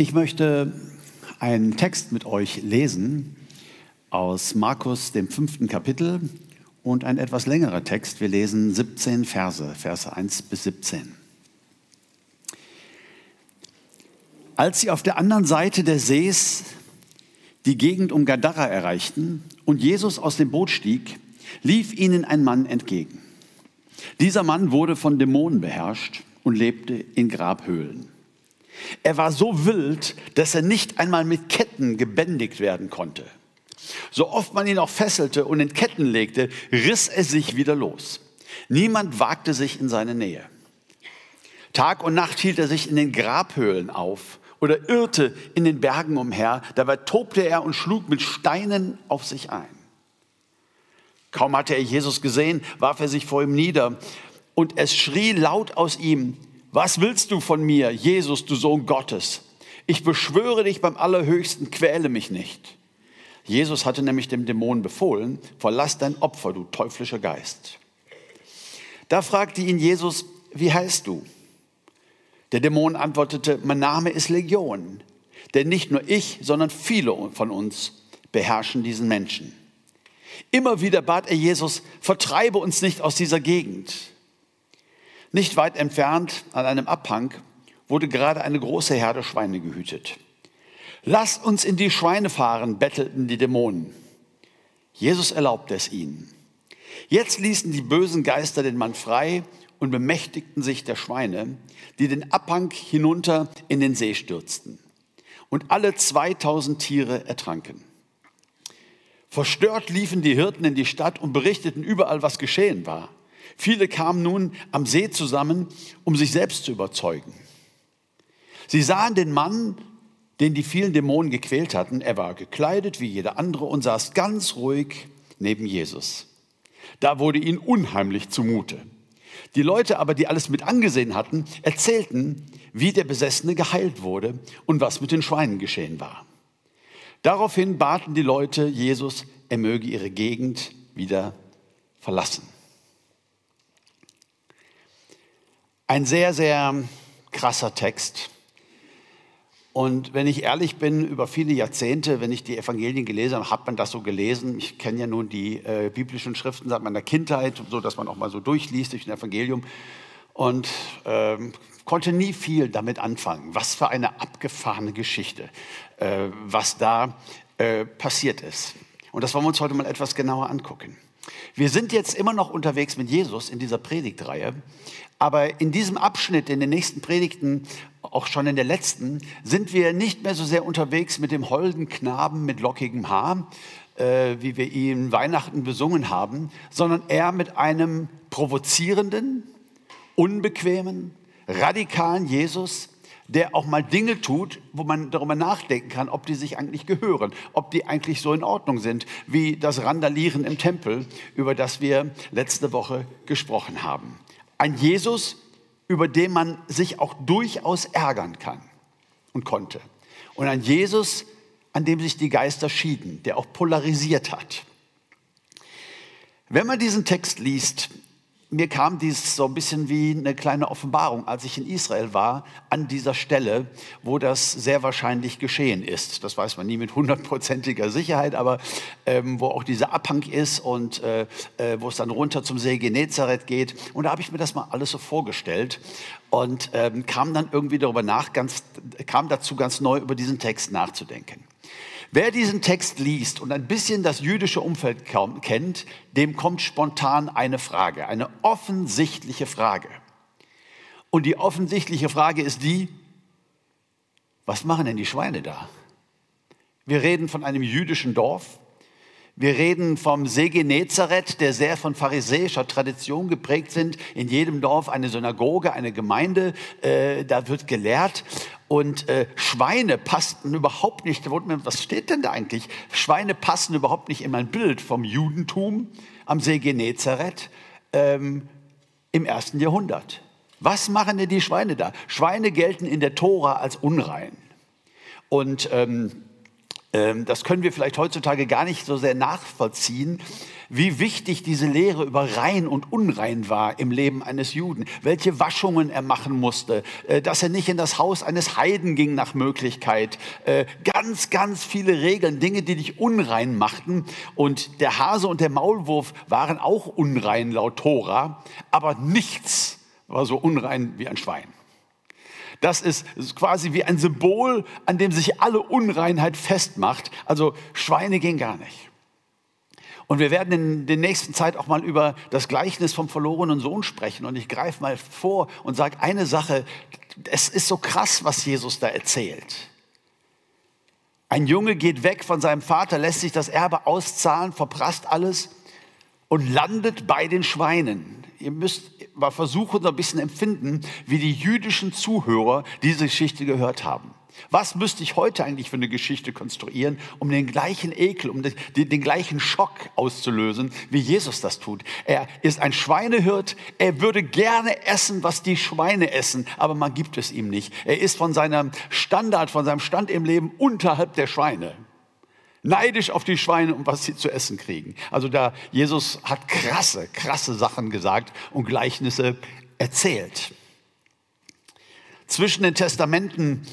Ich möchte einen Text mit euch lesen aus Markus, dem fünften Kapitel und ein etwas längerer Text. Wir lesen 17 Verse, Verse 1 bis 17. Als sie auf der anderen Seite des Sees die Gegend um Gadara erreichten und Jesus aus dem Boot stieg, lief ihnen ein Mann entgegen. Dieser Mann wurde von Dämonen beherrscht und lebte in Grabhöhlen. Er war so wild, dass er nicht einmal mit Ketten gebändigt werden konnte. So oft man ihn auch fesselte und in Ketten legte, riss er sich wieder los. Niemand wagte sich in seine Nähe. Tag und Nacht hielt er sich in den Grabhöhlen auf oder irrte in den Bergen umher. Dabei tobte er und schlug mit Steinen auf sich ein. Kaum hatte er Jesus gesehen, warf er sich vor ihm nieder und es schrie laut aus ihm, was willst du von mir, Jesus, du Sohn Gottes? Ich beschwöre dich beim Allerhöchsten, quäle mich nicht. Jesus hatte nämlich dem Dämon befohlen, verlass dein Opfer, du teuflischer Geist. Da fragte ihn Jesus, wie heißt du? Der Dämon antwortete, mein Name ist Legion, denn nicht nur ich, sondern viele von uns beherrschen diesen Menschen. Immer wieder bat er Jesus, vertreibe uns nicht aus dieser Gegend. Nicht weit entfernt, an einem Abhang, wurde gerade eine große Herde Schweine gehütet. Lass uns in die Schweine fahren, bettelten die Dämonen. Jesus erlaubte es ihnen. Jetzt ließen die bösen Geister den Mann frei und bemächtigten sich der Schweine, die den Abhang hinunter in den See stürzten. Und alle 2000 Tiere ertranken. Verstört liefen die Hirten in die Stadt und berichteten überall, was geschehen war. Viele kamen nun am See zusammen, um sich selbst zu überzeugen. Sie sahen den Mann, den die vielen Dämonen gequält hatten. Er war gekleidet wie jeder andere und saß ganz ruhig neben Jesus. Da wurde ihnen unheimlich zumute. Die Leute aber, die alles mit angesehen hatten, erzählten, wie der Besessene geheilt wurde und was mit den Schweinen geschehen war. Daraufhin baten die Leute Jesus, er möge ihre Gegend wieder verlassen. Ein sehr, sehr krasser Text. Und wenn ich ehrlich bin, über viele Jahrzehnte, wenn ich die Evangelien gelesen habe, hat man das so gelesen. Ich kenne ja nun die äh, biblischen Schriften seit meiner Kindheit, so dass man auch mal so durchliest durch ein Evangelium und ähm, konnte nie viel damit anfangen. Was für eine abgefahrene Geschichte, äh, was da äh, passiert ist. Und das wollen wir uns heute mal etwas genauer angucken. Wir sind jetzt immer noch unterwegs mit Jesus in dieser Predigtreihe, aber in diesem Abschnitt, in den nächsten Predigten, auch schon in der letzten, sind wir nicht mehr so sehr unterwegs mit dem holden Knaben mit lockigem Haar, äh, wie wir ihn Weihnachten besungen haben, sondern eher mit einem provozierenden, unbequemen, radikalen Jesus, der auch mal Dinge tut, wo man darüber nachdenken kann, ob die sich eigentlich gehören, ob die eigentlich so in Ordnung sind, wie das Randalieren im Tempel, über das wir letzte Woche gesprochen haben. Ein Jesus, über den man sich auch durchaus ärgern kann und konnte. Und ein Jesus, an dem sich die Geister schieden, der auch polarisiert hat. Wenn man diesen Text liest, mir kam dies so ein bisschen wie eine kleine Offenbarung, als ich in Israel war, an dieser Stelle, wo das sehr wahrscheinlich geschehen ist. Das weiß man nie mit hundertprozentiger Sicherheit, aber ähm, wo auch dieser Abhang ist und äh, äh, wo es dann runter zum See Genezareth geht. Und da habe ich mir das mal alles so vorgestellt und ähm, kam dann irgendwie darüber nach, ganz, kam dazu ganz neu über diesen Text nachzudenken. Wer diesen Text liest und ein bisschen das jüdische Umfeld kennt, dem kommt spontan eine Frage, eine offensichtliche Frage. Und die offensichtliche Frage ist die, was machen denn die Schweine da? Wir reden von einem jüdischen Dorf, wir reden vom See Genezareth, der sehr von pharisäischer Tradition geprägt sind. In jedem Dorf eine Synagoge, eine Gemeinde, äh, da wird gelehrt. Und äh, Schweine passten überhaupt nicht. Was steht denn da eigentlich? Schweine passen überhaupt nicht in mein Bild vom Judentum am See Genezareth ähm, im ersten Jahrhundert. Was machen denn die Schweine da? Schweine gelten in der Tora als unrein. Und ähm, das können wir vielleicht heutzutage gar nicht so sehr nachvollziehen, wie wichtig diese Lehre über rein und unrein war im Leben eines Juden, welche Waschungen er machen musste, äh, dass er nicht in das Haus eines Heiden ging nach Möglichkeit, äh, ganz, ganz viele Regeln, Dinge, die dich unrein machten. Und der Hase und der Maulwurf waren auch unrein laut Tora, aber nichts war so unrein wie ein Schwein. Das ist quasi wie ein Symbol, an dem sich alle Unreinheit festmacht. Also Schweine gehen gar nicht. Und wir werden in der nächsten Zeit auch mal über das Gleichnis vom verlorenen Sohn sprechen. Und ich greife mal vor und sage eine Sache. Es ist so krass, was Jesus da erzählt. Ein Junge geht weg von seinem Vater, lässt sich das Erbe auszahlen, verprasst alles und landet bei den Schweinen. Ihr müsst mal versuchen, so ein bisschen empfinden, wie die jüdischen Zuhörer diese Geschichte gehört haben. Was müsste ich heute eigentlich für eine Geschichte konstruieren, um den gleichen Ekel, um den, den, gleichen Schock auszulösen, wie Jesus das tut? Er ist ein Schweinehirt, er würde gerne essen, was die Schweine essen, aber man gibt es ihm nicht. Er ist von seinem Standard, von seinem Stand im Leben unterhalb der Schweine neidisch auf die Schweine und was sie zu essen kriegen. Also da Jesus hat krasse, krasse Sachen gesagt und Gleichnisse erzählt. Zwischen den Testamenten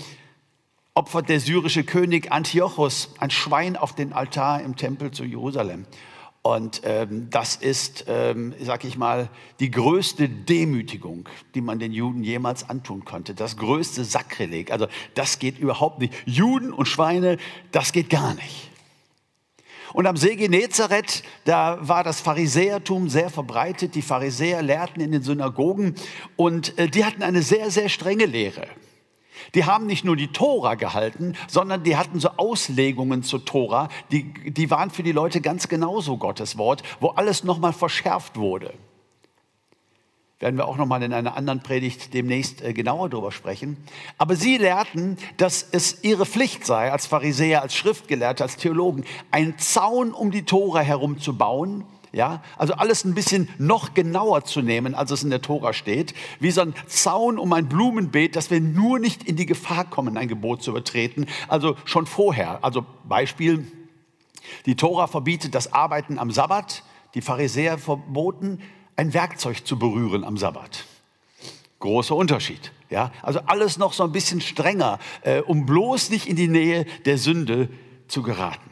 opfert der syrische König Antiochus ein Schwein auf den Altar im Tempel zu Jerusalem. Und ähm, das ist, ähm, sag ich mal, die größte Demütigung, die man den Juden jemals antun konnte. Das größte Sakrileg. Also das geht überhaupt nicht. Juden und Schweine, das geht gar nicht. Und am See Genezareth, da war das Pharisäertum sehr verbreitet. Die Pharisäer lehrten in den Synagogen und äh, die hatten eine sehr, sehr strenge Lehre. Die haben nicht nur die Tora gehalten, sondern die hatten so Auslegungen zur Tora, die, die waren für die Leute ganz genauso Gottes Wort, wo alles nochmal verschärft wurde werden wir auch noch mal in einer anderen Predigt demnächst äh, genauer darüber sprechen. Aber sie lehrten, dass es ihre Pflicht sei, als Pharisäer, als Schriftgelehrte, als Theologen, einen Zaun um die Tora herum zu bauen. Ja, also alles ein bisschen noch genauer zu nehmen, als es in der Tora steht, wie so ein Zaun um ein Blumenbeet, dass wir nur nicht in die Gefahr kommen, ein Gebot zu übertreten. Also schon vorher. Also Beispiel: Die Tora verbietet das Arbeiten am Sabbat. Die Pharisäer verboten ein Werkzeug zu berühren am Sabbat. Großer Unterschied. Ja? Also alles noch so ein bisschen strenger, äh, um bloß nicht in die Nähe der Sünde zu geraten.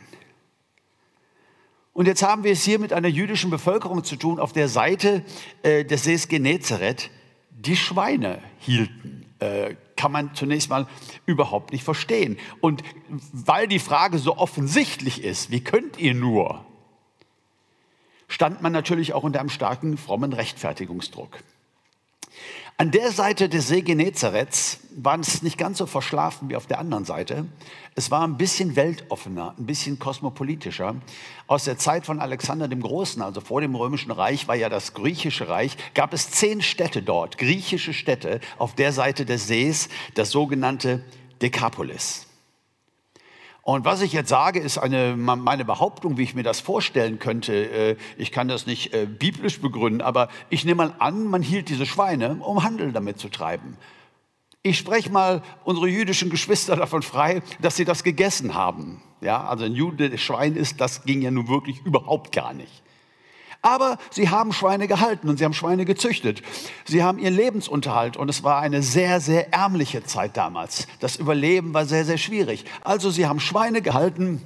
Und jetzt haben wir es hier mit einer jüdischen Bevölkerung zu tun auf der Seite äh, des Sees Genezareth, die Schweine hielten. Äh, kann man zunächst mal überhaupt nicht verstehen. Und weil die Frage so offensichtlich ist, wie könnt ihr nur? Stand man natürlich auch unter einem starken frommen Rechtfertigungsdruck. An der Seite des See Genezareths war es nicht ganz so verschlafen wie auf der anderen Seite. Es war ein bisschen weltoffener, ein bisschen kosmopolitischer. Aus der Zeit von Alexander dem Großen, also vor dem Römischen Reich, war ja das griechische Reich, gab es zehn Städte dort, griechische Städte auf der Seite des Sees, das sogenannte Dekapolis. Und was ich jetzt sage, ist eine, meine Behauptung, wie ich mir das vorstellen könnte. Äh, ich kann das nicht äh, biblisch begründen, aber ich nehme mal an, man hielt diese Schweine, um Handel damit zu treiben. Ich spreche mal unsere jüdischen Geschwister davon frei, dass sie das gegessen haben. Ja, also ein Jude, Schwein ist, das ging ja nun wirklich überhaupt gar nicht. Aber sie haben Schweine gehalten und sie haben Schweine gezüchtet. Sie haben ihren Lebensunterhalt und es war eine sehr, sehr ärmliche Zeit damals. Das Überleben war sehr, sehr schwierig. Also sie haben Schweine gehalten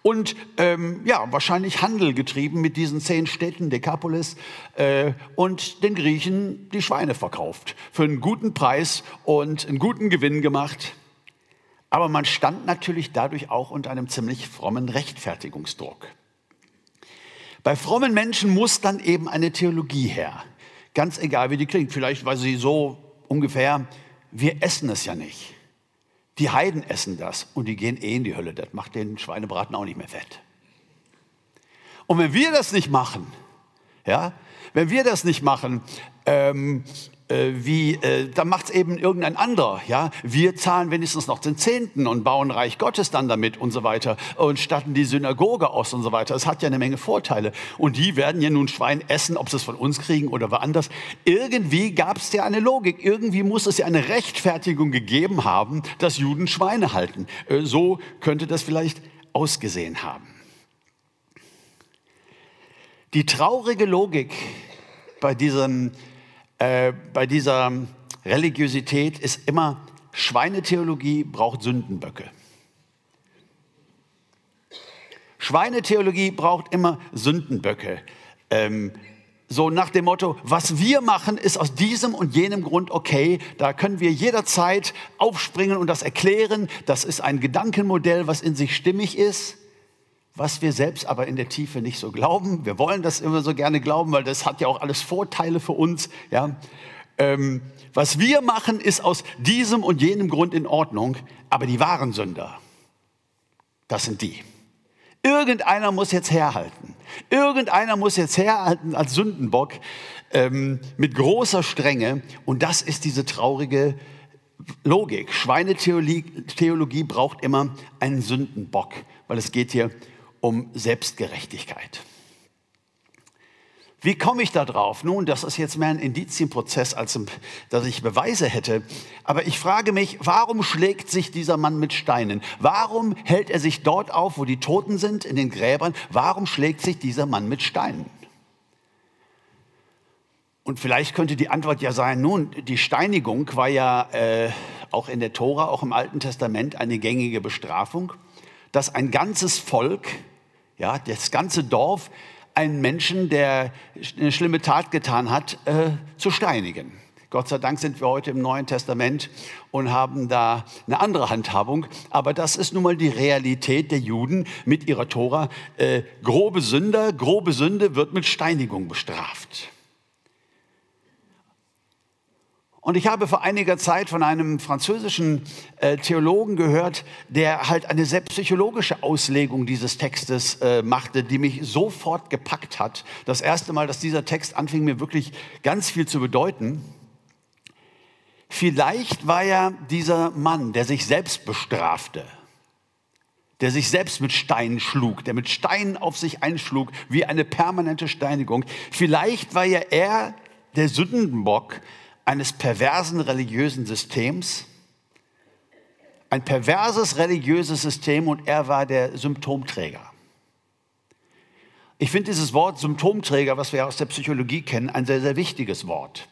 und ähm, ja, wahrscheinlich Handel getrieben mit diesen zehn Städten Dekapolis äh, und den Griechen die Schweine verkauft für einen guten Preis und einen guten Gewinn gemacht. Aber man stand natürlich dadurch auch unter einem ziemlich frommen Rechtfertigungsdruck. Bei frommen Menschen muss dann eben eine Theologie her. Ganz egal, wie die klingt. Vielleicht, weil sie so ungefähr, wir essen es ja nicht. Die Heiden essen das und die gehen eh in die Hölle. Das macht den Schweinebraten auch nicht mehr fett. Und wenn wir das nicht machen, ja, wenn wir das nicht machen, ähm, äh, wie, äh, da macht es eben irgendein anderer. Ja? Wir zahlen wenigstens noch den Zehnten und bauen Reich Gottes dann damit und so weiter und statten die Synagoge aus und so weiter. Es hat ja eine Menge Vorteile. Und die werden ja nun Schwein essen, ob sie es von uns kriegen oder woanders. Irgendwie gab es ja eine Logik. Irgendwie muss es ja eine Rechtfertigung gegeben haben, dass Juden Schweine halten. Äh, so könnte das vielleicht ausgesehen haben. Die traurige Logik bei diesem äh, bei dieser Religiosität ist immer, Schweinetheologie braucht Sündenböcke. Schweinetheologie braucht immer Sündenböcke. Ähm, so nach dem Motto, was wir machen, ist aus diesem und jenem Grund okay. Da können wir jederzeit aufspringen und das erklären. Das ist ein Gedankenmodell, was in sich stimmig ist, was wir selbst aber in der Tiefe nicht so glauben. Wir wollen das immer so gerne glauben, weil das hat ja auch alles Vorteile für uns. Ja? Ähm, was wir machen, ist aus diesem und jenem Grund in Ordnung, aber die wahren Sünder, das sind die. Irgendeiner muss jetzt herhalten. Irgendeiner muss jetzt herhalten als Sündenbock ähm, mit großer Strenge. Und das ist diese traurige Logik. Schweinetheologie braucht immer einen Sündenbock, weil es geht hier um Selbstgerechtigkeit. Wie komme ich da drauf? Nun, das ist jetzt mehr ein Indizienprozess, als dass ich Beweise hätte. Aber ich frage mich, warum schlägt sich dieser Mann mit Steinen? Warum hält er sich dort auf, wo die Toten sind, in den Gräbern? Warum schlägt sich dieser Mann mit Steinen? Und vielleicht könnte die Antwort ja sein, nun, die Steinigung war ja äh, auch in der Tora, auch im Alten Testament eine gängige Bestrafung, dass ein ganzes Volk, ja, das ganze Dorf einen Menschen, der eine schlimme Tat getan hat, äh, zu steinigen. Gott sei Dank sind wir heute im Neuen Testament und haben da eine andere Handhabung. Aber das ist nun mal die Realität der Juden mit ihrer Tora. Äh, grobe Sünder, grobe Sünde wird mit Steinigung bestraft. Und ich habe vor einiger Zeit von einem französischen äh, Theologen gehört, der halt eine sehr psychologische Auslegung dieses Textes äh, machte, die mich sofort gepackt hat. Das erste Mal, dass dieser Text anfing, mir wirklich ganz viel zu bedeuten. Vielleicht war ja dieser Mann, der sich selbst bestrafte, der sich selbst mit Steinen schlug, der mit Steinen auf sich einschlug, wie eine permanente Steinigung. Vielleicht war ja er der Sündenbock, eines perversen religiösen Systems. Ein perverses religiöses System und er war der Symptomträger. Ich finde dieses Wort Symptomträger, was wir aus der Psychologie kennen, ein sehr, sehr wichtiges Wort.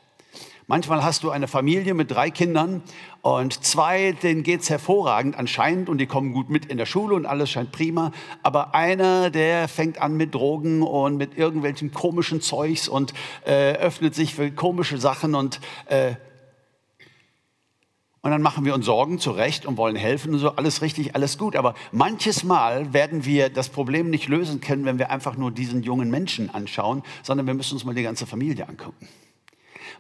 Manchmal hast du eine Familie mit drei Kindern und zwei, denen geht es hervorragend anscheinend und die kommen gut mit in der Schule und alles scheint prima. Aber einer, der fängt an mit Drogen und mit irgendwelchen komischen Zeugs und äh, öffnet sich für komische Sachen und äh, und dann machen wir uns Sorgen zurecht und wollen helfen und so, alles richtig, alles gut. Aber manches Mal werden wir das Problem nicht lösen können, wenn wir einfach nur diesen jungen Menschen anschauen, sondern wir müssen uns mal die ganze Familie angucken.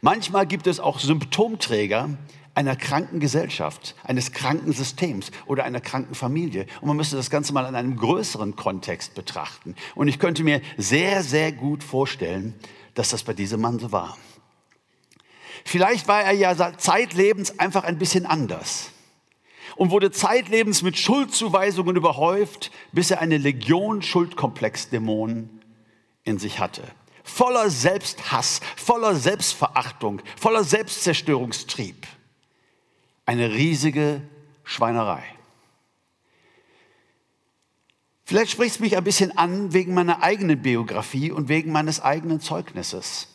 Manchmal gibt es auch Symptomträger einer kranken Gesellschaft, eines kranken Systems oder einer kranken Familie. Und man müsste das Ganze mal in einem größeren Kontext betrachten. Und ich könnte mir sehr, sehr gut vorstellen, dass das bei diesem Mann so war. Vielleicht war er ja zeitlebens einfach ein bisschen anders und wurde zeitlebens mit Schuldzuweisungen überhäuft, bis er eine Legion Schuldkomplexdämonen in sich hatte voller Selbsthass, voller Selbstverachtung, voller Selbstzerstörungstrieb. Eine riesige Schweinerei. Vielleicht spricht es mich ein bisschen an wegen meiner eigenen Biografie und wegen meines eigenen Zeugnisses.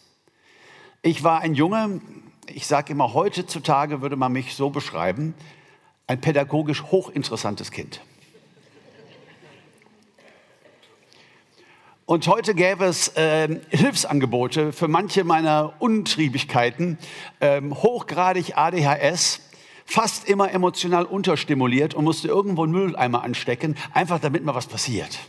Ich war ein Junge, ich sage immer, heutzutage würde man mich so beschreiben, ein pädagogisch hochinteressantes Kind. Und heute gäbe es äh, Hilfsangebote für manche meiner Untriebigkeiten, ähm, hochgradig ADHS, fast immer emotional unterstimuliert und musste irgendwo einen Mülleimer anstecken, einfach damit mal was passiert.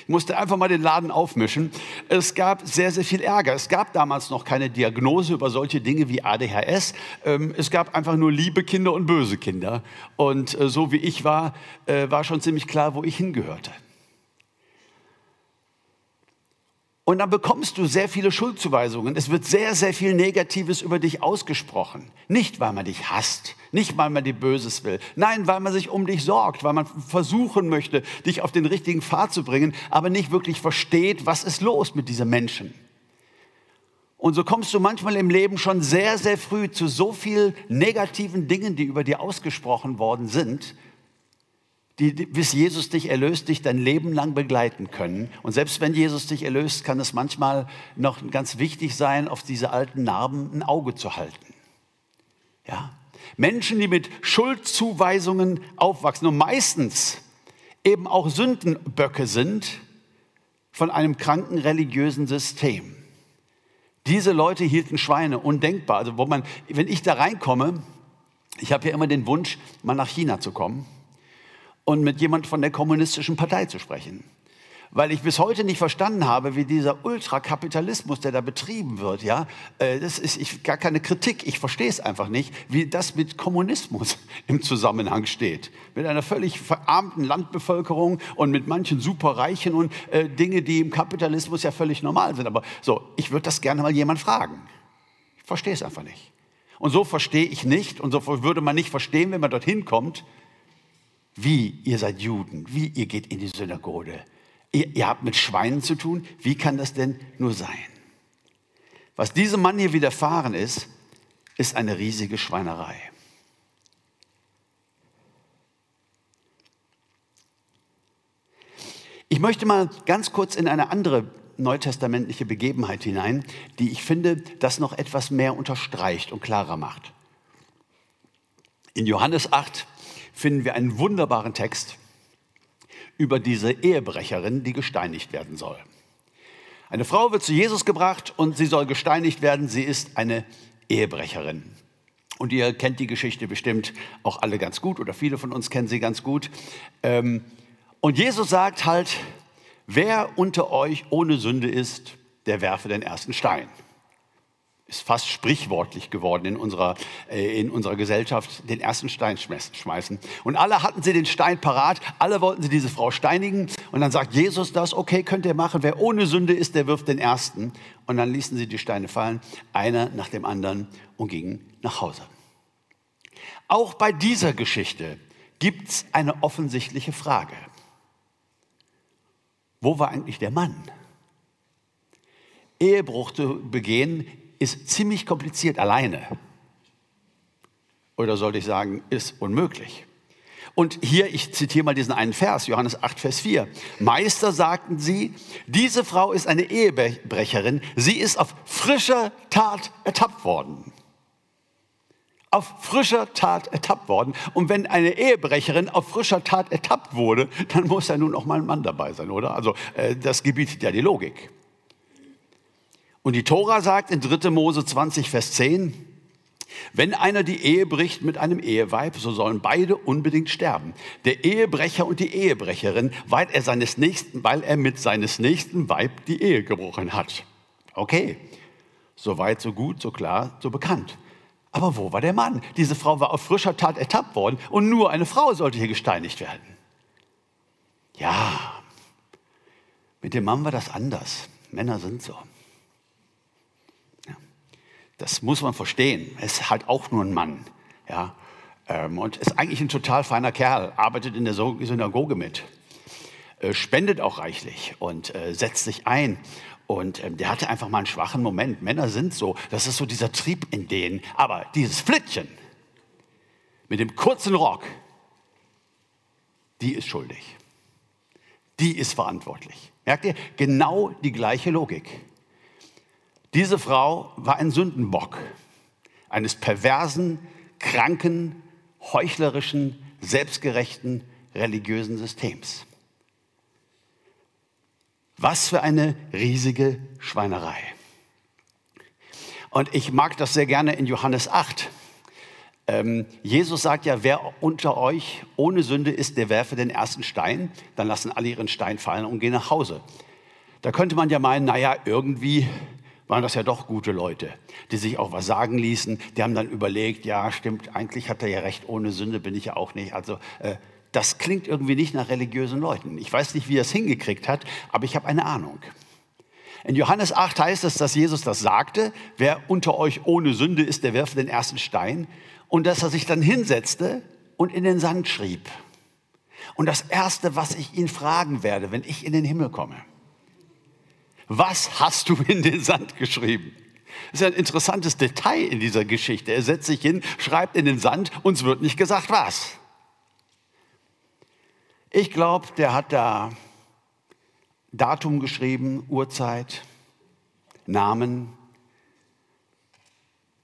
Ich musste einfach mal den Laden aufmischen. Es gab sehr, sehr viel Ärger. Es gab damals noch keine Diagnose über solche Dinge wie ADHS. Ähm, es gab einfach nur liebe Kinder und böse Kinder. Und äh, so wie ich war, äh, war schon ziemlich klar, wo ich hingehörte. Und dann bekommst du sehr viele Schuldzuweisungen. Es wird sehr, sehr viel Negatives über dich ausgesprochen. Nicht, weil man dich hasst, nicht, weil man dir Böses will. Nein, weil man sich um dich sorgt, weil man versuchen möchte, dich auf den richtigen Pfad zu bringen, aber nicht wirklich versteht, was ist los mit diesen Menschen. Und so kommst du manchmal im Leben schon sehr, sehr früh zu so vielen negativen Dingen, die über dir ausgesprochen worden sind, die, bis Jesus dich erlöst, dich dein Leben lang begleiten können. Und selbst wenn Jesus dich erlöst, kann es manchmal noch ganz wichtig sein, auf diese alten Narben ein Auge zu halten. Ja? Menschen, die mit Schuldzuweisungen aufwachsen und meistens eben auch Sündenböcke sind von einem kranken religiösen System. Diese Leute hielten Schweine undenkbar. Also wo man, wenn ich da reinkomme, ich habe ja immer den Wunsch, mal nach China zu kommen und mit jemand von der kommunistischen Partei zu sprechen. Weil ich bis heute nicht verstanden habe, wie dieser Ultrakapitalismus, der da betrieben wird, ja, äh, das ist ich, gar keine Kritik. Ich verstehe es einfach nicht, wie das mit Kommunismus im Zusammenhang steht. Mit einer völlig verarmten Landbevölkerung und mit manchen Superreichen und äh, Dinge, die im Kapitalismus ja völlig normal sind. Aber so, ich würde das gerne mal jemand fragen. Ich verstehe es einfach nicht. Und so verstehe ich nicht und so würde man nicht verstehen, wenn man dorthin kommt, wie, ihr seid Juden, wie, ihr geht in die Synagoge. Ihr, ihr habt mit Schweinen zu tun. Wie kann das denn nur sein? Was diesem Mann hier widerfahren ist, ist eine riesige Schweinerei. Ich möchte mal ganz kurz in eine andere neutestamentliche Begebenheit hinein, die ich finde, das noch etwas mehr unterstreicht und klarer macht. In Johannes 8 finden wir einen wunderbaren Text über diese Ehebrecherin, die gesteinigt werden soll. Eine Frau wird zu Jesus gebracht und sie soll gesteinigt werden. Sie ist eine Ehebrecherin. Und ihr kennt die Geschichte bestimmt auch alle ganz gut oder viele von uns kennen sie ganz gut. Ähm, und Jesus sagt halt, wer unter euch ohne Sünde ist, der werfe den ersten Stein ist fast sprichwortlich geworden in unserer, äh, in unserer Gesellschaft, den ersten Stein schmeißen. Und alle hatten sie den Stein parat, alle wollten sie diese Frau steinigen. Und dann sagt Jesus das, okay, könnt ihr machen, wer ohne Sünde ist, der wirft den ersten. Und dann ließen sie die Steine fallen, einer nach dem anderen und gingen nach Hause. Auch bei dieser Geschichte gibt es eine offensichtliche Frage. Wo war eigentlich der Mann? Ehebruch zu begehen ist ziemlich kompliziert alleine. Oder sollte ich sagen, ist unmöglich. Und hier, ich zitiere mal diesen einen Vers, Johannes 8, Vers 4. Meister, sagten sie, diese Frau ist eine Ehebrecherin. Sie ist auf frischer Tat ertappt worden. Auf frischer Tat ertappt worden. Und wenn eine Ehebrecherin auf frischer Tat ertappt wurde, dann muss ja nun auch mal ein Mann dabei sein, oder? Also, äh, das gebietet ja die Logik. Und die Tora sagt in 3. Mose 20, Vers 10, wenn einer die Ehe bricht mit einem Eheweib, so sollen beide unbedingt sterben. Der Ehebrecher und die Ehebrecherin, weil er, seines Nächsten, weil er mit seines nächsten Weib die Ehe gebrochen hat. Okay, so weit, so gut, so klar, so bekannt. Aber wo war der Mann? Diese Frau war auf frischer Tat ertappt worden und nur eine Frau sollte hier gesteinigt werden. Ja, mit dem Mann war das anders. Männer sind so. Das muss man verstehen. Er ist halt auch nur ein Mann. Ja? Ähm, und ist eigentlich ein total feiner Kerl, arbeitet in der Synagoge mit, äh, spendet auch reichlich und äh, setzt sich ein. Und ähm, der hatte einfach mal einen schwachen Moment. Männer sind so, das ist so dieser Trieb in denen. Aber dieses Flittchen mit dem kurzen Rock, die ist schuldig. Die ist verantwortlich. Merkt ihr? Genau die gleiche Logik. Diese Frau war ein Sündenbock eines perversen, kranken, heuchlerischen, selbstgerechten religiösen Systems. Was für eine riesige Schweinerei. Und ich mag das sehr gerne in Johannes 8. Ähm, Jesus sagt ja, wer unter euch ohne Sünde ist, der werfe den ersten Stein. Dann lassen alle ihren Stein fallen und gehen nach Hause. Da könnte man ja meinen, naja, irgendwie waren das ja doch gute Leute, die sich auch was sagen ließen. Die haben dann überlegt, ja, stimmt, eigentlich hat er ja recht, ohne Sünde bin ich ja auch nicht. Also äh, das klingt irgendwie nicht nach religiösen Leuten. Ich weiß nicht, wie er es hingekriegt hat, aber ich habe eine Ahnung. In Johannes 8 heißt es, dass Jesus das sagte, wer unter euch ohne Sünde ist, der werfe den ersten Stein. Und dass er sich dann hinsetzte und in den Sand schrieb. Und das Erste, was ich ihn fragen werde, wenn ich in den Himmel komme, was hast du in den Sand geschrieben? Das ist ein interessantes Detail in dieser Geschichte. Er setzt sich hin, schreibt in den Sand, uns wird nicht gesagt, was. Ich glaube, der hat da Datum geschrieben, Uhrzeit, Namen,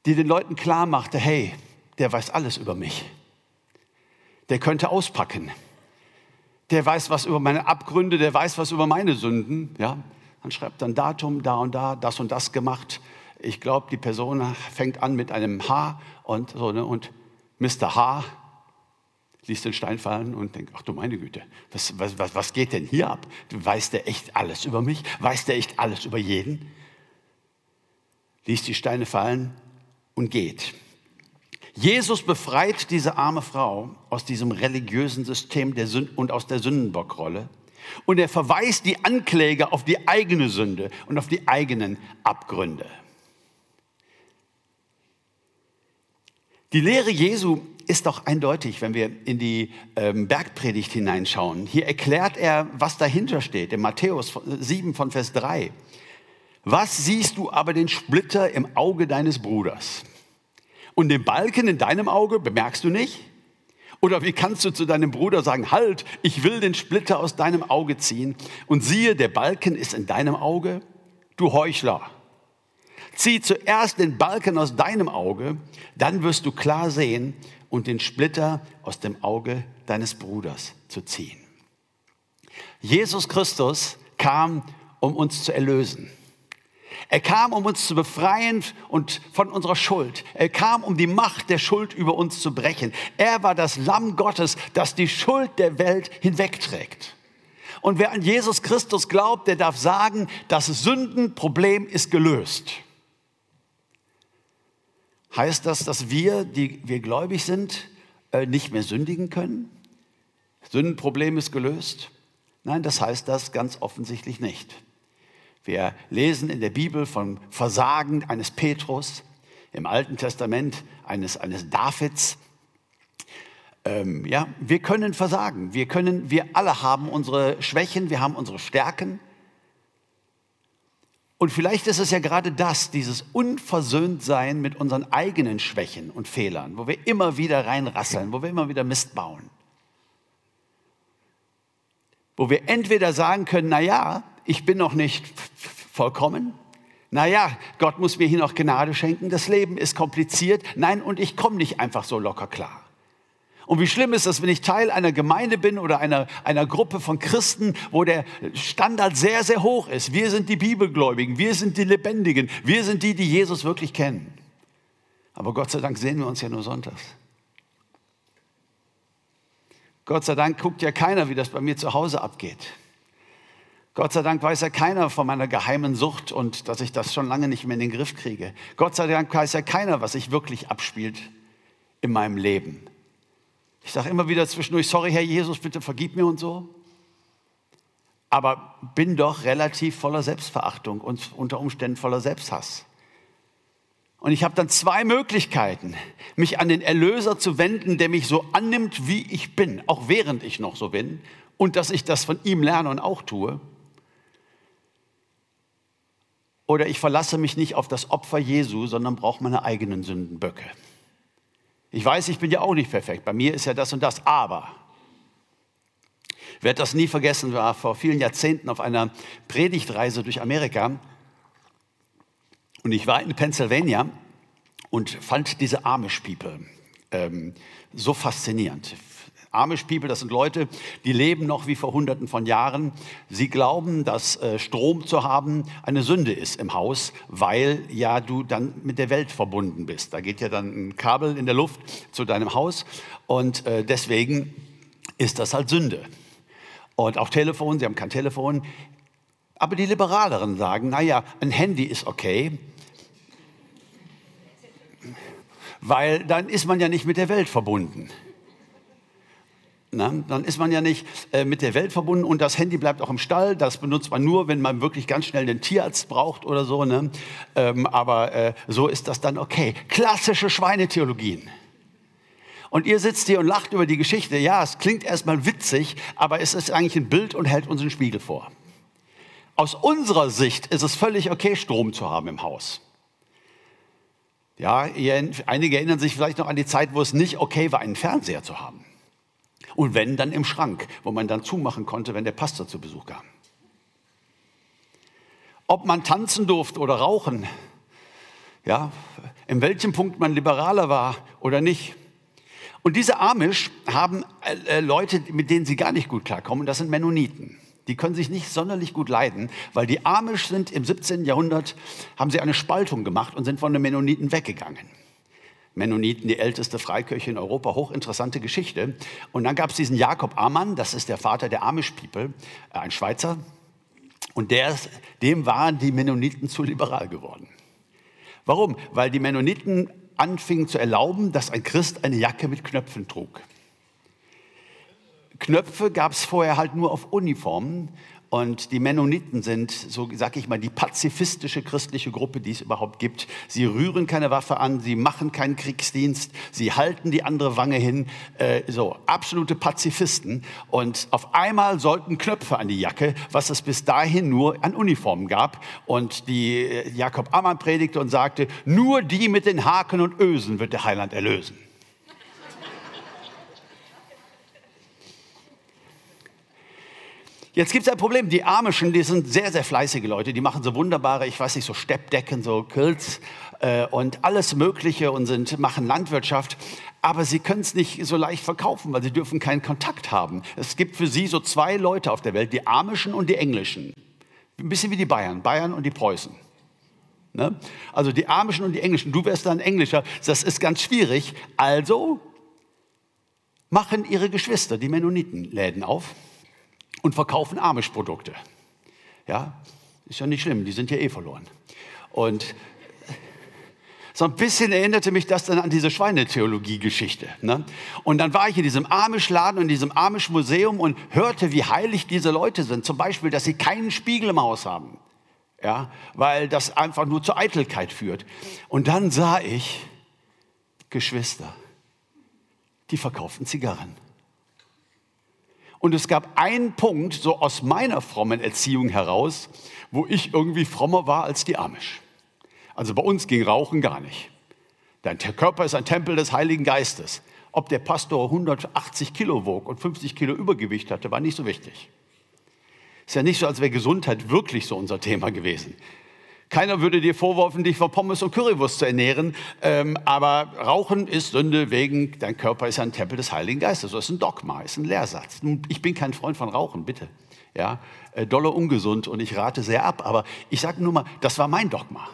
die den Leuten klar machte, hey, der weiß alles über mich. Der könnte auspacken. Der weiß was über meine Abgründe, der weiß was über meine Sünden. Ja? Man schreibt dann Datum, da und da, das und das gemacht. Ich glaube, die Person fängt an mit einem H und so, ne? und Mr. H liest den Stein fallen und denkt, ach du meine Güte, was, was, was, was geht denn hier ab? Weiß der echt alles über mich? Weiß der echt alles über jeden? Liest die Steine fallen und geht. Jesus befreit diese arme Frau aus diesem religiösen System der Sünd und aus der Sündenbockrolle. Und er verweist die Ankläger auf die eigene Sünde und auf die eigenen Abgründe. Die Lehre Jesu ist doch eindeutig, wenn wir in die ähm, Bergpredigt hineinschauen. Hier erklärt er, was dahinter steht, in Matthäus 7 von Vers 3. Was siehst du aber den Splitter im Auge deines Bruders? Und den Balken in deinem Auge bemerkst du nicht? Oder wie kannst du zu deinem Bruder sagen, halt, ich will den Splitter aus deinem Auge ziehen und siehe, der Balken ist in deinem Auge? Du Heuchler. Zieh zuerst den Balken aus deinem Auge, dann wirst du klar sehen und den Splitter aus dem Auge deines Bruders zu ziehen. Jesus Christus kam, um uns zu erlösen. Er kam, um uns zu befreien und von unserer Schuld. Er kam, um die Macht der Schuld über uns zu brechen. Er war das Lamm Gottes, das die Schuld der Welt hinwegträgt. Und wer an Jesus Christus glaubt, der darf sagen, das Sündenproblem ist gelöst. Heißt das, dass wir, die wir gläubig sind, äh, nicht mehr sündigen können? Sündenproblem ist gelöst? Nein, das heißt das ganz offensichtlich nicht. Wir lesen in der Bibel vom Versagen eines Petrus, im Alten Testament eines, eines Davids. Ähm, ja, wir können versagen. Wir können, wir alle haben unsere Schwächen, wir haben unsere Stärken. Und vielleicht ist es ja gerade das, dieses Unversöhntsein mit unseren eigenen Schwächen und Fehlern, wo wir immer wieder reinrasseln, wo wir immer wieder Mist bauen. Wo wir entweder sagen können, na ja, ich bin noch nicht vollkommen. Na ja, Gott muss mir hier noch Gnade schenken. Das Leben ist kompliziert. Nein, und ich komme nicht einfach so locker klar. Und wie schlimm ist das, wenn ich Teil einer Gemeinde bin oder einer, einer Gruppe von Christen, wo der Standard sehr, sehr hoch ist. Wir sind die Bibelgläubigen, wir sind die Lebendigen, wir sind die, die Jesus wirklich kennen. Aber Gott sei Dank sehen wir uns ja nur sonntags. Gott sei Dank guckt ja keiner, wie das bei mir zu Hause abgeht. Gott sei Dank weiß ja keiner von meiner geheimen Sucht und dass ich das schon lange nicht mehr in den Griff kriege. Gott sei Dank weiß ja keiner, was sich wirklich abspielt in meinem Leben. Ich sage immer wieder zwischendurch, sorry Herr Jesus, bitte vergib mir und so. Aber bin doch relativ voller Selbstverachtung und unter Umständen voller Selbsthass. Und ich habe dann zwei Möglichkeiten, mich an den Erlöser zu wenden, der mich so annimmt, wie ich bin, auch während ich noch so bin, und dass ich das von ihm lerne und auch tue. Oder ich verlasse mich nicht auf das Opfer Jesu, sondern brauche meine eigenen Sündenböcke. Ich weiß, ich bin ja auch nicht perfekt. Bei mir ist ja das und das. Aber, ich werde das nie vergessen, war vor vielen Jahrzehnten auf einer Predigtreise durch Amerika. Und ich war in Pennsylvania und fand diese Amish People ähm, so faszinierend. Amish People, das sind Leute, die leben noch wie vor Hunderten von Jahren. Sie glauben, dass äh, Strom zu haben eine Sünde ist im Haus, weil ja du dann mit der Welt verbunden bist. Da geht ja dann ein Kabel in der Luft zu deinem Haus und äh, deswegen ist das halt Sünde. Und auch Telefon, sie haben kein Telefon. Aber die Liberaleren sagen, naja, ein Handy ist okay, weil dann ist man ja nicht mit der Welt verbunden. Na, dann ist man ja nicht äh, mit der Welt verbunden und das Handy bleibt auch im Stall. Das benutzt man nur, wenn man wirklich ganz schnell den Tierarzt braucht oder so. Ne? Ähm, aber äh, so ist das dann okay. Klassische Schweinetheologien. Und ihr sitzt hier und lacht über die Geschichte. Ja, es klingt erstmal witzig, aber es ist eigentlich ein Bild und hält uns einen Spiegel vor. Aus unserer Sicht ist es völlig okay, Strom zu haben im Haus. Ja, ihr, einige erinnern sich vielleicht noch an die Zeit, wo es nicht okay war, einen Fernseher zu haben. Und wenn, dann im Schrank, wo man dann zumachen konnte, wenn der Pastor zu Besuch kam. Ob man tanzen durfte oder rauchen, ja, in welchem Punkt man liberaler war oder nicht. Und diese Amish haben äh, äh Leute, mit denen sie gar nicht gut klarkommen, das sind Mennoniten. Die können sich nicht sonderlich gut leiden, weil die Amish sind im 17. Jahrhundert, haben sie eine Spaltung gemacht und sind von den Mennoniten weggegangen. Mennoniten, die älteste Freikirche in Europa, hochinteressante Geschichte. Und dann gab es diesen Jakob Ammann, das ist der Vater der Amish People, äh, ein Schweizer. Und der, dem waren die Mennoniten zu liberal geworden. Warum? Weil die Mennoniten anfingen zu erlauben, dass ein Christ eine Jacke mit Knöpfen trug. Knöpfe gab es vorher halt nur auf Uniformen. Und die Mennoniten sind, so sag ich mal, die pazifistische christliche Gruppe, die es überhaupt gibt. Sie rühren keine Waffe an, sie machen keinen Kriegsdienst, sie halten die andere Wange hin. Äh, so, absolute Pazifisten. Und auf einmal sollten Knöpfe an die Jacke, was es bis dahin nur an Uniformen gab. Und die äh, Jakob Ammann predigte und sagte, nur die mit den Haken und Ösen wird der Heiland erlösen. Jetzt gibt es ein Problem. Die Amischen, die sind sehr, sehr fleißige Leute. Die machen so wunderbare, ich weiß nicht, so Steppdecken, so Kills äh, und alles Mögliche und sind, machen Landwirtschaft. Aber sie können es nicht so leicht verkaufen, weil sie dürfen keinen Kontakt haben. Es gibt für sie so zwei Leute auf der Welt, die Amischen und die Englischen. Ein bisschen wie die Bayern, Bayern und die Preußen. Ne? Also die Amischen und die Englischen. Du wärst dann Englischer. Das ist ganz schwierig. Also machen ihre Geschwister, die Mennoniten, Läden auf und verkaufen Amish-Produkte. Ja, ist ja nicht schlimm, die sind ja eh verloren. Und so ein bisschen erinnerte mich das dann an diese Schweinetheologie-Geschichte. Ne? Und dann war ich in diesem Amish-Laden und in diesem Amish-Museum und hörte, wie heilig diese Leute sind. Zum Beispiel, dass sie keinen Spiegel im Haus haben. Ja, weil das einfach nur zur Eitelkeit führt. Und dann sah ich Geschwister, die verkauften Zigarren. Und es gab einen Punkt, so aus meiner frommen Erziehung heraus, wo ich irgendwie frommer war als die Amish. Also bei uns ging Rauchen gar nicht. Dein Körper ist ein Tempel des Heiligen Geistes. Ob der Pastor 180 Kilo wog und 50 Kilo Übergewicht hatte, war nicht so wichtig. Ist ja nicht so, als wäre Gesundheit wirklich so unser Thema gewesen. Keiner würde dir vorwerfen, dich von Pommes und Currywurst zu ernähren. Ähm, aber Rauchen ist Sünde wegen, dein Körper ist ein Tempel des Heiligen Geistes. Das ist ein Dogma, ist ein Lehrsatz. Ich bin kein Freund von Rauchen, bitte. Ja, äh, dolle ungesund und ich rate sehr ab. Aber ich sage nur mal, das war mein Dogma.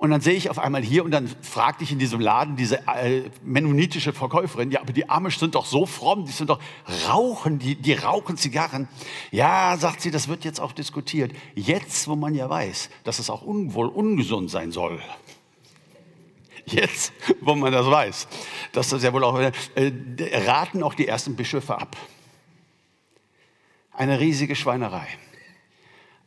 Und dann sehe ich auf einmal hier und dann fragte ich in diesem Laden diese äh, mennonitische Verkäuferin, ja, aber die Amish sind doch so fromm, die sind doch rauchen, die, die rauchen Zigarren. Ja, sagt sie, das wird jetzt auch diskutiert. Jetzt, wo man ja weiß, dass es auch un wohl ungesund sein soll. Jetzt, wo man das weiß, dass das ja wohl auch, äh, raten auch die ersten Bischöfe ab. Eine riesige Schweinerei.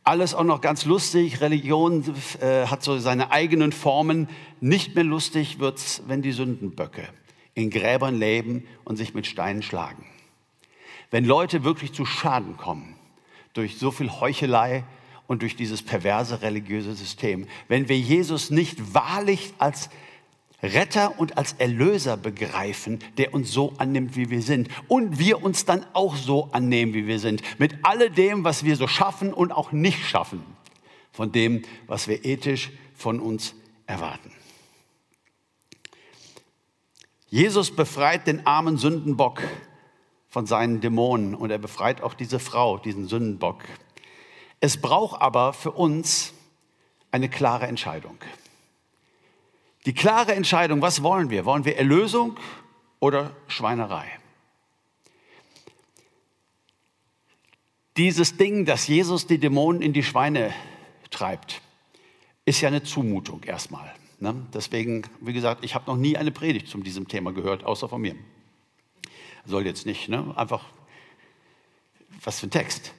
Alles auch noch ganz lustig. Religion äh, hat so seine eigenen Formen. Nicht mehr lustig wird's, wenn die Sündenböcke in Gräbern leben und sich mit Steinen schlagen. Wenn Leute wirklich zu Schaden kommen durch so viel Heuchelei und durch dieses perverse religiöse System. Wenn wir Jesus nicht wahrlich als Retter und als Erlöser begreifen, der uns so annimmt, wie wir sind. Und wir uns dann auch so annehmen, wie wir sind. Mit alledem, was wir so schaffen und auch nicht schaffen. Von dem, was wir ethisch von uns erwarten. Jesus befreit den armen Sündenbock von seinen Dämonen und er befreit auch diese Frau, diesen Sündenbock. Es braucht aber für uns eine klare Entscheidung. Die klare Entscheidung, was wollen wir? Wollen wir Erlösung oder Schweinerei? Dieses Ding, dass Jesus die Dämonen in die Schweine treibt, ist ja eine Zumutung erstmal. Ne? Deswegen, wie gesagt, ich habe noch nie eine Predigt zu diesem Thema gehört, außer von mir. Soll jetzt nicht, ne? Einfach, was für ein Text.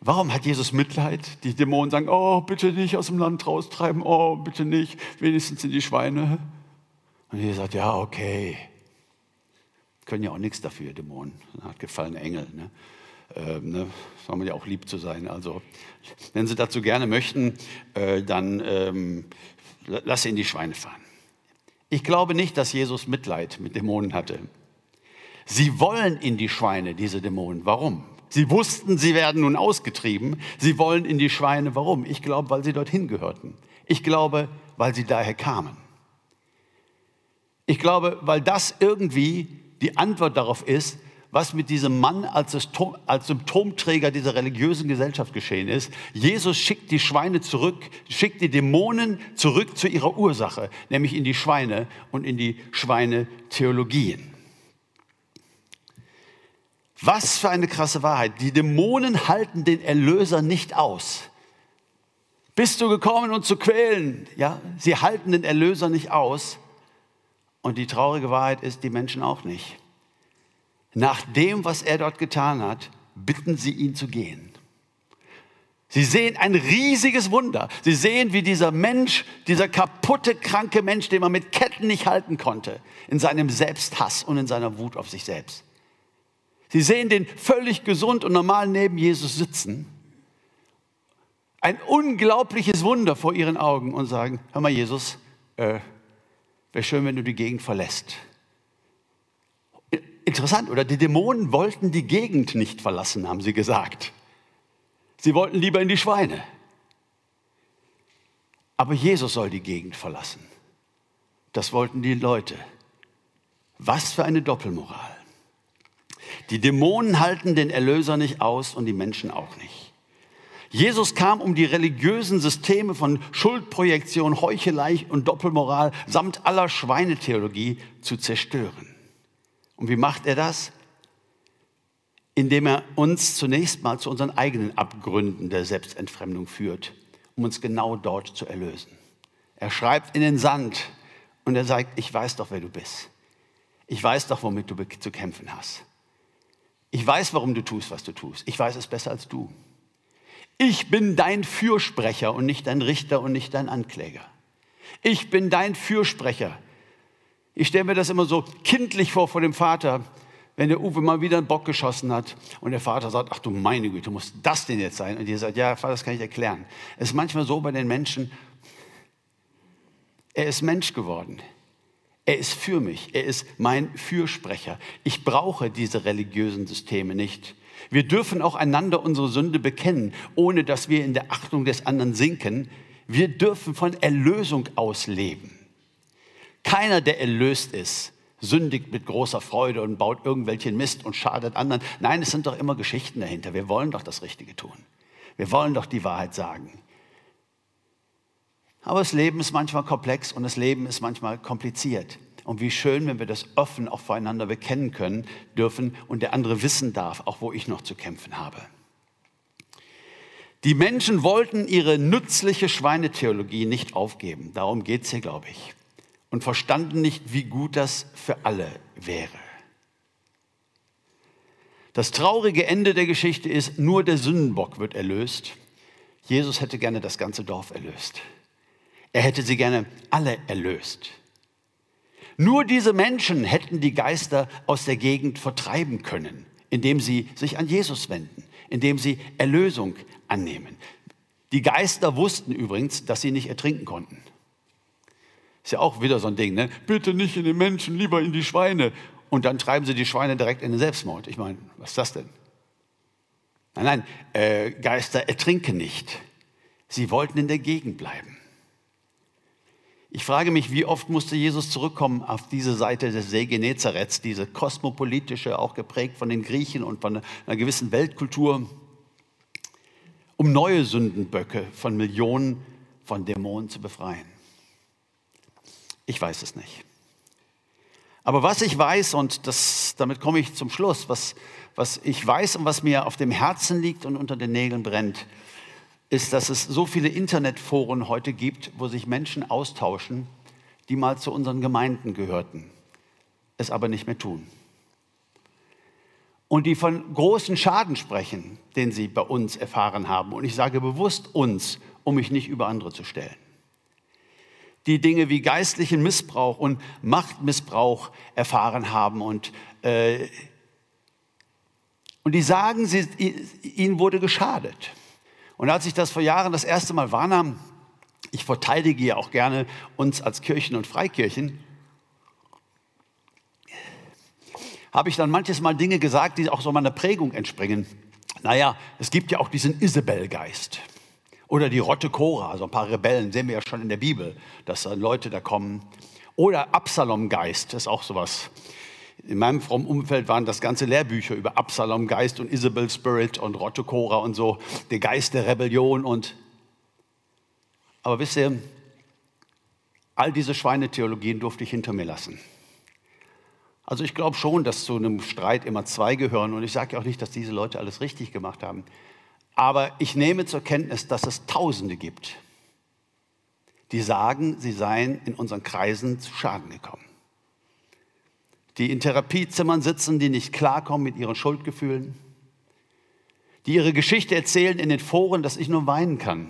Warum hat Jesus Mitleid? Die Dämonen sagen, oh, bitte nicht aus dem Land raustreiben, oh, bitte nicht, wenigstens in die Schweine. Und Jesus sagt, ja, okay. Können ja auch nichts dafür, Dämonen. Hat gefallene Engel. Ne? Ähm, ne? Soll man ja auch lieb zu sein. Also, wenn Sie dazu gerne möchten, äh, dann ähm, lass sie in die Schweine fahren. Ich glaube nicht, dass Jesus Mitleid mit Dämonen hatte. Sie wollen in die Schweine, diese Dämonen. Warum? Sie wussten, sie werden nun ausgetrieben. Sie wollen in die Schweine. Warum? Ich glaube, weil sie dorthin gehörten. Ich glaube, weil sie daher kamen. Ich glaube, weil das irgendwie die Antwort darauf ist, was mit diesem Mann als, Symptomträger dieser religiösen Gesellschaft geschehen ist. Jesus schickt die Schweine zurück, schickt die Dämonen zurück zu ihrer Ursache, nämlich in die Schweine und in die Schweinetheologien. Was für eine krasse Wahrheit. Die Dämonen halten den Erlöser nicht aus. Bist du gekommen, uns zu quälen? Ja, sie halten den Erlöser nicht aus. Und die traurige Wahrheit ist, die Menschen auch nicht. Nach dem, was er dort getan hat, bitten sie ihn zu gehen. Sie sehen ein riesiges Wunder. Sie sehen, wie dieser Mensch, dieser kaputte, kranke Mensch, den man mit Ketten nicht halten konnte, in seinem Selbsthass und in seiner Wut auf sich selbst, Sie sehen den völlig gesund und normal neben Jesus sitzen. Ein unglaubliches Wunder vor ihren Augen und sagen, hör mal Jesus, äh, wäre schön, wenn du die Gegend verlässt. Interessant, oder? Die Dämonen wollten die Gegend nicht verlassen, haben sie gesagt. Sie wollten lieber in die Schweine. Aber Jesus soll die Gegend verlassen. Das wollten die Leute. Was für eine Doppelmoral. Die Dämonen halten den Erlöser nicht aus und die Menschen auch nicht. Jesus kam, um die religiösen Systeme von Schuldprojektion, Heuchelei und Doppelmoral samt aller Schweinetheologie zu zerstören. Und wie macht er das? Indem er uns zunächst mal zu unseren eigenen Abgründen der Selbstentfremdung führt, um uns genau dort zu erlösen. Er schreibt in den Sand und er sagt, ich weiß doch, wer du bist. Ich weiß doch, womit du zu kämpfen hast. Ich weiß, warum du tust, was du tust. Ich weiß es besser als du. Ich bin dein Fürsprecher und nicht dein Richter und nicht dein Ankläger. Ich bin dein Fürsprecher. Ich stelle mir das immer so kindlich vor vor dem Vater, wenn der Uwe mal wieder einen Bock geschossen hat und der Vater sagt, ach du meine Güte, muss das denn jetzt sein? Und ihr sagt, ja, Vater, das kann ich erklären. Es ist manchmal so bei den Menschen, er ist Mensch geworden. Er ist für mich. Er ist mein Fürsprecher. Ich brauche diese religiösen Systeme nicht. Wir dürfen auch einander unsere Sünde bekennen, ohne dass wir in der Achtung des anderen sinken. Wir dürfen von Erlösung aus leben. Keiner, der erlöst ist, sündigt mit großer Freude und baut irgendwelchen Mist und schadet anderen. Nein, es sind doch immer Geschichten dahinter. Wir wollen doch das Richtige tun. Wir wollen doch die Wahrheit sagen. Aber das Leben ist manchmal komplex und das Leben ist manchmal kompliziert. Und wie schön, wenn wir das offen auch voreinander bekennen können dürfen und der andere wissen darf, auch wo ich noch zu kämpfen habe. Die Menschen wollten ihre nützliche Schweinetheologie nicht aufgeben. Darum geht es hier, glaube ich. Und verstanden nicht, wie gut das für alle wäre. Das traurige Ende der Geschichte ist, nur der Sündenbock wird erlöst. Jesus hätte gerne das ganze Dorf erlöst. Er hätte sie gerne alle erlöst. Nur diese Menschen hätten die Geister aus der Gegend vertreiben können, indem sie sich an Jesus wenden, indem sie Erlösung annehmen. Die Geister wussten übrigens, dass sie nicht ertrinken konnten. Ist ja auch wieder so ein Ding, ne? Bitte nicht in den Menschen, lieber in die Schweine. Und dann treiben sie die Schweine direkt in den Selbstmord. Ich meine, was ist das denn? Nein, nein, äh, Geister ertrinken nicht. Sie wollten in der Gegend bleiben. Ich frage mich, wie oft musste Jesus zurückkommen auf diese Seite des See Genezareths, diese kosmopolitische, auch geprägt von den Griechen und von einer gewissen Weltkultur, um neue Sündenböcke von Millionen von Dämonen zu befreien. Ich weiß es nicht. Aber was ich weiß, und das, damit komme ich zum Schluss, was, was ich weiß und was mir auf dem Herzen liegt und unter den Nägeln brennt, ist, dass es so viele Internetforen heute gibt, wo sich Menschen austauschen, die mal zu unseren Gemeinden gehörten, es aber nicht mehr tun. und die von großen Schaden sprechen, den sie bei uns erfahren haben. Und ich sage bewusst uns, um mich nicht über andere zu stellen. Die Dinge wie geistlichen Missbrauch und Machtmissbrauch erfahren haben und, äh, und die sagen, sie, ihnen wurde geschadet. Und als ich das vor Jahren das erste Mal wahrnahm, ich verteidige ja auch gerne uns als Kirchen und Freikirchen, habe ich dann manches Mal Dinge gesagt, die auch so meiner Prägung entspringen. Naja, es gibt ja auch diesen Isabel-Geist. Oder die Rotte Cora, so ein paar Rebellen, sehen wir ja schon in der Bibel, dass da Leute da kommen. Oder Absalom-Geist, ist auch sowas. In meinem frommen Umfeld waren das ganze Lehrbücher über Absalom-Geist und Isabel Spirit und Rotte und so, der Geist der Rebellion und. Aber wisst ihr, all diese Schweinetheologien durfte ich hinter mir lassen. Also ich glaube schon, dass zu einem Streit immer zwei gehören und ich sage ja auch nicht, dass diese Leute alles richtig gemacht haben. Aber ich nehme zur Kenntnis, dass es Tausende gibt, die sagen, sie seien in unseren Kreisen zu Schaden gekommen. Die in Therapiezimmern sitzen, die nicht klarkommen mit ihren Schuldgefühlen, die ihre Geschichte erzählen in den Foren, dass ich nur weinen kann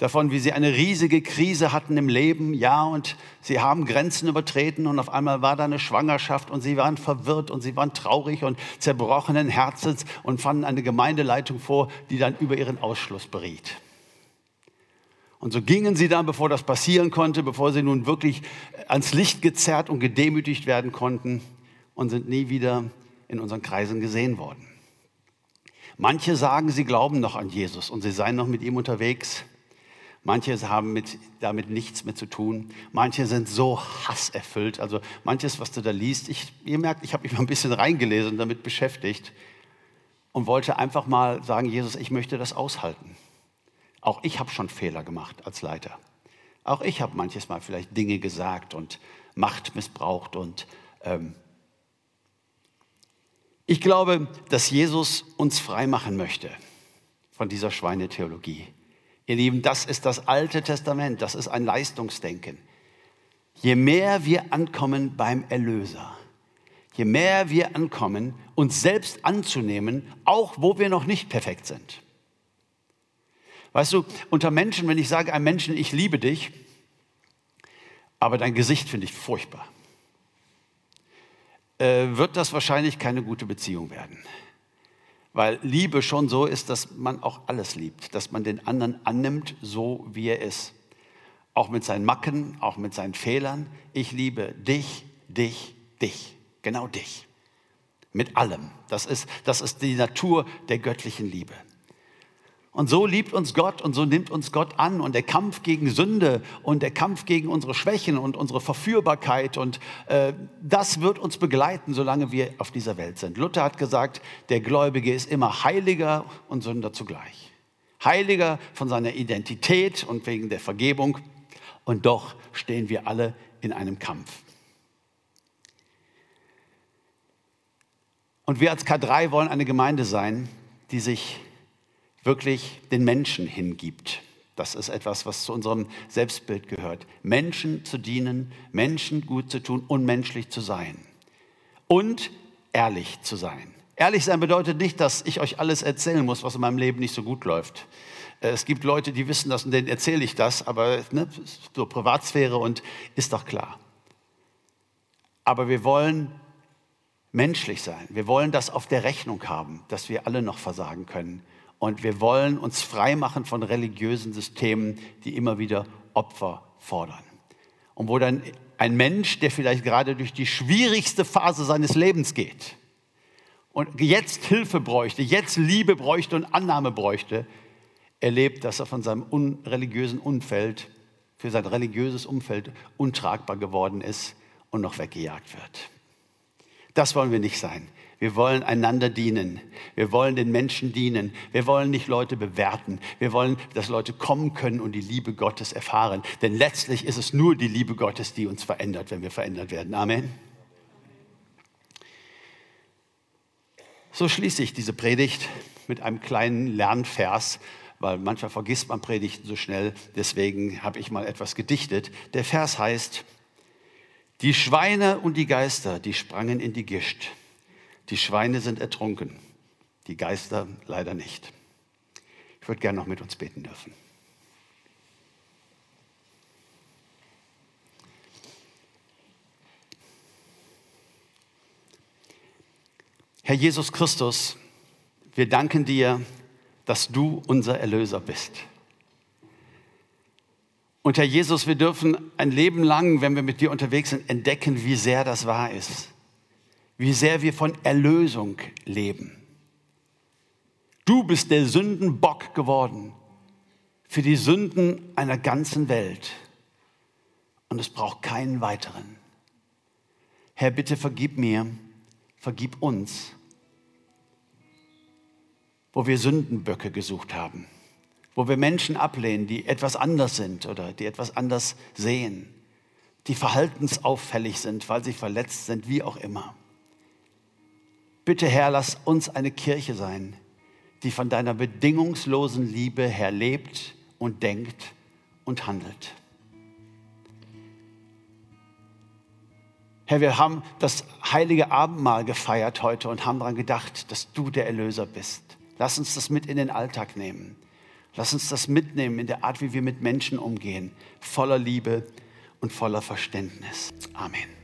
davon, wie sie eine riesige Krise hatten im Leben, ja, und sie haben Grenzen übertreten und auf einmal war da eine Schwangerschaft und sie waren verwirrt und sie waren traurig und zerbrochenen Herzens und fanden eine Gemeindeleitung vor, die dann über ihren Ausschluss beriet. Und so gingen sie dann, bevor das passieren konnte, bevor sie nun wirklich ans Licht gezerrt und gedemütigt werden konnten und sind nie wieder in unseren Kreisen gesehen worden. Manche sagen, sie glauben noch an Jesus und sie seien noch mit ihm unterwegs. Manche haben mit, damit nichts mehr zu tun. Manche sind so hasserfüllt. Also manches, was du da liest, ich, ihr merkt, ich habe mich mal ein bisschen reingelesen und damit beschäftigt und wollte einfach mal sagen, Jesus, ich möchte das aushalten. Auch ich habe schon Fehler gemacht als Leiter. Auch ich habe manches Mal vielleicht Dinge gesagt und Macht missbraucht. Und ähm, ich glaube, dass Jesus uns frei machen möchte von dieser Schweinetheologie. Ihr Lieben, das ist das Alte Testament, das ist ein Leistungsdenken. Je mehr wir ankommen beim Erlöser, je mehr wir ankommen, uns selbst anzunehmen, auch wo wir noch nicht perfekt sind. Weißt du, unter Menschen, wenn ich sage einem Menschen, ich liebe dich, aber dein Gesicht finde ich furchtbar, äh, wird das wahrscheinlich keine gute Beziehung werden. Weil Liebe schon so ist, dass man auch alles liebt, dass man den anderen annimmt, so wie er ist. Auch mit seinen Macken, auch mit seinen Fehlern. Ich liebe dich, dich, dich, genau dich. Mit allem. Das ist, das ist die Natur der göttlichen Liebe. Und so liebt uns Gott und so nimmt uns Gott an. Und der Kampf gegen Sünde und der Kampf gegen unsere Schwächen und unsere Verführbarkeit und äh, das wird uns begleiten, solange wir auf dieser Welt sind. Luther hat gesagt, der Gläubige ist immer Heiliger und Sünder zugleich. Heiliger von seiner Identität und wegen der Vergebung. Und doch stehen wir alle in einem Kampf. Und wir als K3 wollen eine Gemeinde sein, die sich wirklich den Menschen hingibt. Das ist etwas, was zu unserem Selbstbild gehört. Menschen zu dienen, Menschen gut zu tun, unmenschlich zu sein. Und ehrlich zu sein. Ehrlich sein bedeutet nicht, dass ich euch alles erzählen muss, was in meinem Leben nicht so gut läuft. Äh, es gibt Leute, die wissen das und denen erzähle ich das, aber ne, so Privatsphäre und ist doch klar. Aber wir wollen menschlich sein. Wir wollen das auf der Rechnung haben, dass wir alle noch versagen können. Und wir wollen uns freimachen von religiösen Systemen, die immer wieder Opfer fordern. Und wo dann ein Mensch, der vielleicht gerade durch die schwierigste Phase seines Lebens geht und jetzt Hilfe bräuchte, jetzt Liebe bräuchte und Annahme bräuchte, erlebt, dass er von seinem unreligiösen Umfeld, für sein religiöses Umfeld untragbar geworden ist und noch weggejagt wird. Das wollen wir nicht sein. Wir wollen einander dienen. Wir wollen den Menschen dienen. Wir wollen nicht Leute bewerten. Wir wollen, dass Leute kommen können und die Liebe Gottes erfahren. Denn letztlich ist es nur die Liebe Gottes, die uns verändert, wenn wir verändert werden. Amen. So schließe ich diese Predigt mit einem kleinen Lernvers, weil manchmal vergisst man Predigten so schnell. Deswegen habe ich mal etwas gedichtet. Der Vers heißt, die Schweine und die Geister, die sprangen in die Gischt. Die Schweine sind ertrunken, die Geister leider nicht. Ich würde gerne noch mit uns beten dürfen. Herr Jesus Christus, wir danken dir, dass du unser Erlöser bist. Und Herr Jesus, wir dürfen ein Leben lang, wenn wir mit dir unterwegs sind, entdecken, wie sehr das wahr ist. Wie sehr wir von Erlösung leben. Du bist der Sündenbock geworden für die Sünden einer ganzen Welt. Und es braucht keinen weiteren. Herr, bitte vergib mir, vergib uns, wo wir Sündenböcke gesucht haben wo wir Menschen ablehnen, die etwas anders sind oder die etwas anders sehen, die verhaltensauffällig sind, weil sie verletzt sind, wie auch immer. Bitte Herr, lass uns eine Kirche sein, die von deiner bedingungslosen Liebe her lebt und denkt und handelt. Herr, wir haben das heilige Abendmahl gefeiert heute und haben daran gedacht, dass du der Erlöser bist. Lass uns das mit in den Alltag nehmen. Lass uns das mitnehmen in der Art, wie wir mit Menschen umgehen, voller Liebe und voller Verständnis. Amen.